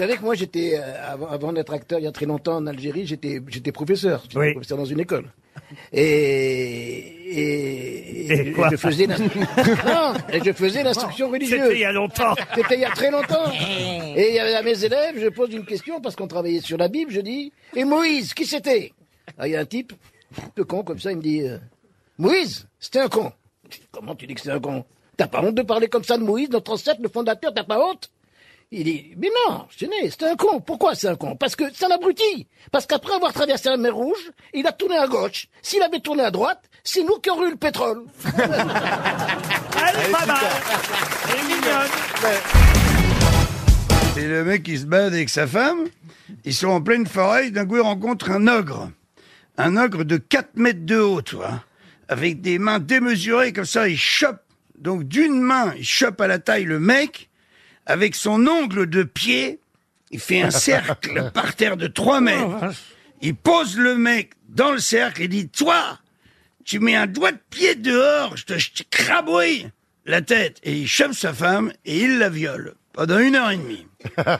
savez que moi, j'étais, euh, avant, avant d'être acteur il y a très longtemps en Algérie, j'étais, j'étais professeur. J'étais Oui. professeur dans une école. Et, et, Et quoi je faisais Non, et je faisais l'instruction religieuse. C'était il y a longtemps. C'était il y a très longtemps. Et il y avait à mes élèves, je pose une question parce qu'on travaillait sur la Bible, je dis, et Moïse, qui c'était? Ah, Il y a un type, un peu con comme ça, il me dit, euh, Moïse, c'était un con. Je dis, Comment tu dis que c'est un con? T'as pas honte de parler comme ça de Moïse, notre ancêtre, le fondateur, t'as pas honte? Il dit, mais non, c'était un con. Pourquoi c'est un con? Parce que c'est un abruti. Parce qu'après avoir traversé la mer Rouge, il a tourné à gauche. S'il avait tourné à droite, c'est nous qui aurions eu le pétrole. Elle est pas mal. Elle est mignonne. Et le mec, il se balade avec sa femme. Ils sont en pleine forêt. D'un coup, il rencontre un ogre. Un ogre de 4 mètres de haut, tu vois. Avec des mains démesurées, comme ça, il chope. Donc, d'une main, il chope à la taille le mec. Avec son ongle de pied, il fait un cercle par terre de 3 mètres. Il pose le mec dans le cercle et dit, toi, tu mets un doigt de pied dehors, je te, je te crabouille la tête. Et il chope sa femme et il la viole pendant une heure et demie.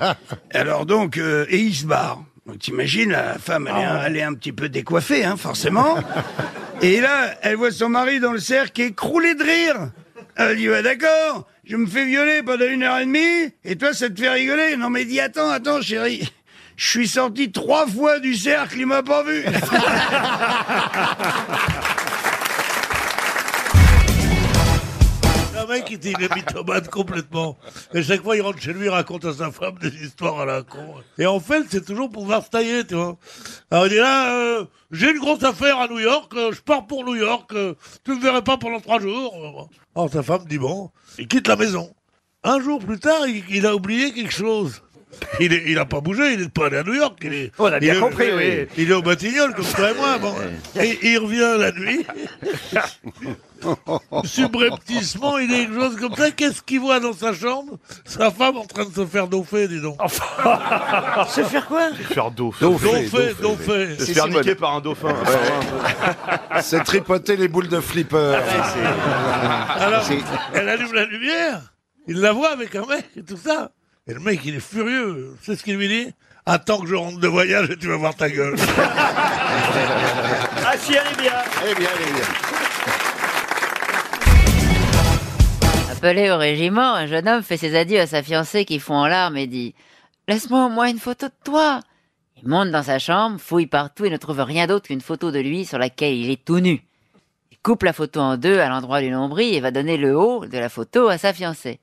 Alors donc, euh, et il se barre. Donc t'imagines, la femme, elle, est, elle est un petit peu décoiffée, hein, forcément. Et là, elle voit son mari dans le cercle écroulé de rire. Elle dit, ouais, d'accord, je me fais violer pendant une heure et demie, et toi, ça te fait rigoler. Non, mais dis, attends, attends, chérie. Je suis sorti trois fois du cercle, il m'a pas vu. mec, il est mythomane complètement. Et chaque fois, il rentre chez lui, il raconte à sa femme des histoires à la con. Et en fait, c'est toujours pour se tailler, tu vois. Alors il dit là, euh, j'ai une grosse affaire à New York, euh, je pars pour New York, euh, tu me verrais pas pendant trois jours. Alors sa femme dit bon, il quitte la maison. Un jour plus tard, il, il a oublié quelque chose. Il, est, il a pas bougé, il n'est pas allé à New York. Il est, On a bien il est- compris, oui. Il est au Batignolles, comme toi et moi. Bon. Et il revient la nuit. Subrepticement, il est quelque chose comme ça. Qu'est-ce qu'il voit dans sa chambre? Sa femme en train de se faire daupher, dis donc. Se faire quoi? Faire d'eau. Daupher, daupher. Se faire niquer par un dauphin. C'est tripoter les boules de flipper. Alors, elle allume la lumière, il la voit avec un mec et tout ça. Et le mec, il est furieux. C'est ce qu'il lui dit Attends que je rentre de voyage et tu vas voir ta gueule. Ah si, elle est bien. Eh bien, eh bien. Appelé au régiment, un jeune homme fait ses adieux à sa fiancée qui fond en larmes et dit Laisse-moi au moins une photo de toi. Il monte dans sa chambre, fouille partout et ne trouve rien d'autre qu'une photo de lui sur laquelle il est tout nu. Il coupe la photo en deux à l'endroit du nombril et va donner le haut de la photo à sa fiancée.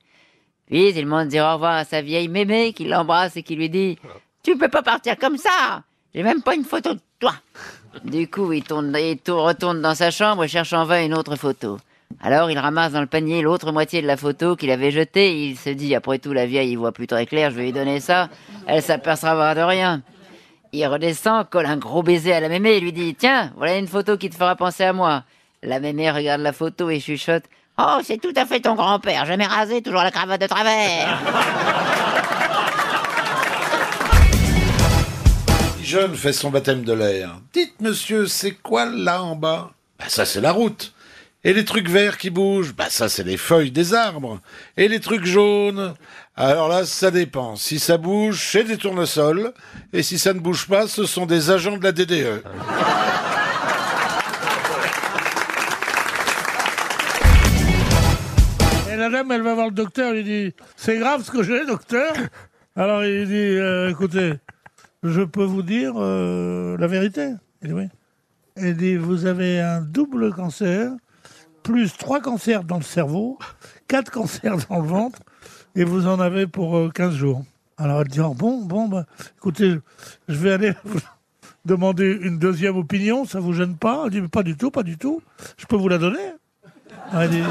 Puis il monte dire au revoir à sa vieille mémé qui l'embrasse et qui lui dit Tu peux pas partir comme ça J'ai même pas une photo de toi. Du coup, il, il tourne- retourne dans sa chambre et cherche en vain une autre photo. Alors il ramasse dans le panier l'autre moitié de la photo qu'il avait jetée. Il se dit, après tout, la vieille, il voit plus très clair, je vais lui donner ça. Elle s'apercevra de rien. Il redescend, colle un gros baiser à la mémé et lui dit, tiens, voilà une photo qui te fera penser à moi. La mémé regarde la photo et chuchote, oh, c'est tout à fait ton grand-père, jamais rasé, toujours la cravate de travers. Jeune fait son baptême de l'air. Dites, monsieur, c'est quoi là en bas? Bah ça, c'est la route. Et les trucs verts qui bougent Bah ça, c'est les feuilles des arbres. Et les trucs jaunes Alors là, ça dépend. Si ça bouge, c'est des tournesols. Et si ça ne bouge pas, ce sont des agents de la. DDE. Et la dame, elle va voir le docteur, il dit C'est grave ce que j'ai, docteur Alors il dit euh, Écoutez, je peux vous dire euh, la vérité Il dit Oui. Elle dit Vous avez un double cancer, plus trois cancers dans le cerveau, quatre cancers dans le ventre, et vous en avez pour euh, 15 jours. Alors elle dit Ah, Bon, bon, bah, écoutez, je vais aller vous demander une deuxième opinion, ça vous gêne pas? Elle dit Mais Pas du tout, pas du tout. Je peux vous la donner? Elle dit-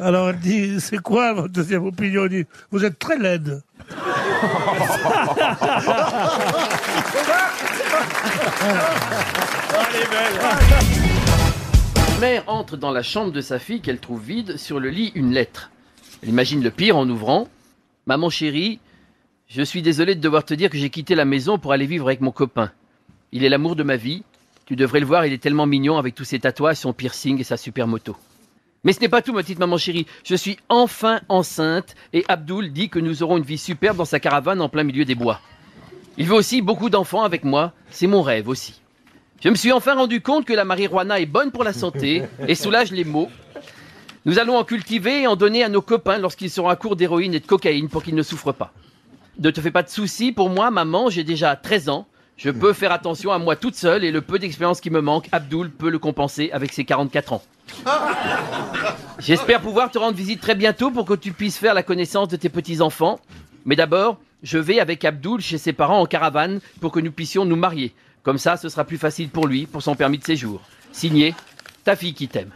alors elle dit, c'est quoi votre deuxième opinion? Elle dit, vous êtes très laide. Mère entre dans la chambre de sa fille qu'elle trouve vide, sur le lit une lettre. Elle imagine le pire en ouvrant. Maman chérie, je suis désolé de devoir te dire que j'ai quitté la maison pour aller vivre avec mon copain. Il est l'amour de ma vie. Tu devrais le voir, il est tellement mignon avec tous ses tatouages, son piercing et sa super moto. Mais ce n'est pas tout, ma petite maman chérie. Je suis enfin enceinte et Abdoul dit que nous aurons une vie superbe dans sa caravane en plein milieu des bois. Il veut aussi beaucoup d'enfants avec moi. C'est mon rêve aussi. Je me suis enfin rendu compte que la marijuana est bonne pour la santé et soulage les maux. Nous allons en cultiver et en donner à nos copains lorsqu'ils seront à court d'héroïne et de cocaïne pour qu'ils ne souffrent pas. Ne te fais pas de soucis, pour moi, maman, j'ai déjà 13 ans. Je peux faire attention à moi toute seule et le peu d'expérience qui me manque, Abdoul peut le compenser avec ses 44 ans. J'espère pouvoir te rendre visite très bientôt pour que tu puisses faire la connaissance de tes petits-enfants. Mais d'abord, je vais avec Abdoul chez ses parents en caravane pour que nous puissions nous marier. Comme ça, ce sera plus facile pour lui, pour son permis de séjour. Signé, ta fille qui t'aime.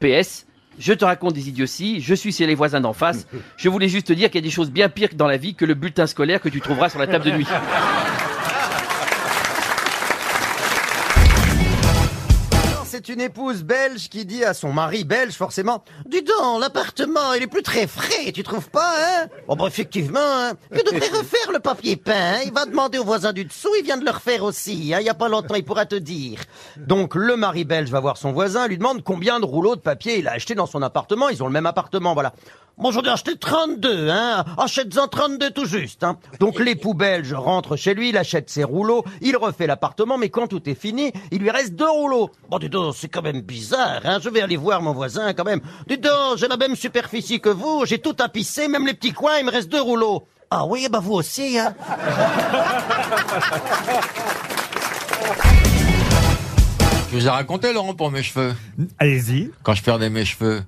PS, je te raconte des idioties, je suis chez les voisins d'en face. Je voulais juste te dire qu'il y a des choses bien pires dans la vie que le bulletin scolaire que tu trouveras sur la table de nuit. C'est une épouse belge qui dit à son mari belge, forcément, Dis donc, l'appartement, il est plus très frais, tu trouves pas, hein? Bon, bah, effectivement, hein. Tu devrais refaire le papier peint, hein. Il va demander au voisin du dessous, il vient de le refaire aussi, hein. Il y a pas longtemps, il pourra te dire. Donc, le mari belge va voir son voisin, lui demande combien de rouleaux de papier il a acheté dans son appartement. Ils ont le même appartement, voilà. Bon, j'en ai acheté 32, hein. Achète-en 32 tout juste, hein. Donc, l'époux belge rentre chez lui, il achète ses rouleaux, il refait l'appartement, mais quand tout est fini, il lui reste deux rouleaux. Bon, dis donc, c'est quand même bizarre, hein. Je vais aller voir mon voisin, quand même. Dis donc, j'ai la même superficie que vous, j'ai tout tapissé, même les petits coins, il me reste deux rouleaux. Ah oui, bah vous aussi, hein. Je vous ai raconté, Laurent, pour mes cheveux. Allez-y. Quand je perdais mes cheveux,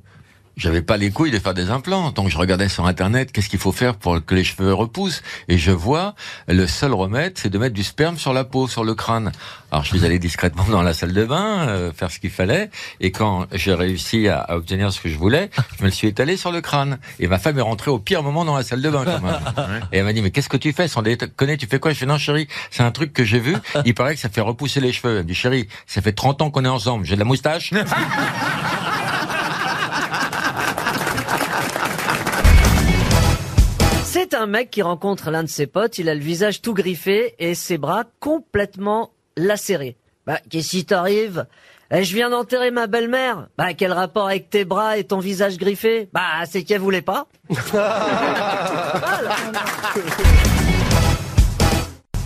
j'avais pas les couilles de faire des implants. Donc je regardais sur Internet qu'est-ce qu'il faut faire pour que les cheveux repoussent. Et je vois, le seul remède, c'est de mettre du sperme sur la peau, sur le crâne. Alors je suis allé discrètement dans la salle de bain, euh, faire ce qu'il fallait. Et quand j'ai réussi à, à obtenir ce que je voulais, je me le suis étalé sur le crâne. Et ma femme est rentrée au pire moment dans la salle de bain. quand même. Et elle m'a dit, mais qu'est-ce que tu fais sans déconner Tu fais quoi Je fais, non chérie, c'est un truc que j'ai vu. Il paraît que ça fait repousser les cheveux. Elle me dit, chérie, ça fait 30 ans qu'on est ensemble. J'ai de la moustache. Un mec qui rencontre l'un de ses potes, il a le visage tout griffé et ses bras complètement lacérés. Bah, qu'est-ce qui t'arrive? Eh, Je viens d'enterrer ma belle-mère. Bah, quel rapport avec tes bras et ton visage griffé? Bah, c'est qu'elle voulait pas.